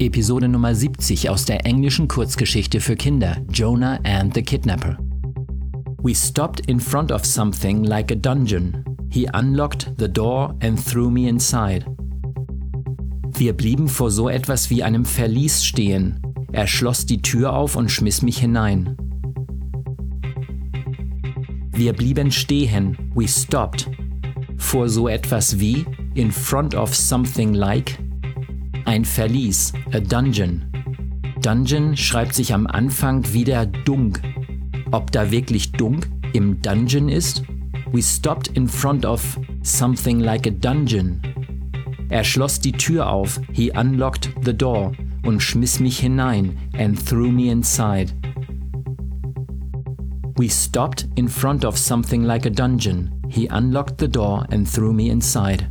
Episode Nummer 70 aus der englischen Kurzgeschichte für Kinder Jonah and the Kidnapper. We stopped in front of something like a dungeon. He unlocked the door and threw me inside. Wir blieben vor so etwas wie einem Verlies stehen. Er schloss die Tür auf und schmiss mich hinein. Wir blieben stehen. We stopped. Vor so etwas wie in front of something like ein Verlies, a dungeon. Dungeon schreibt sich am Anfang wieder Dunk ob da wirklich Dunk im Dungeon ist? We stopped in front of something like a dungeon. Er schloss die Tür auf, he unlocked the door und schmiss mich hinein and threw me inside. We stopped in front of something like a dungeon. He unlocked the door and threw me inside.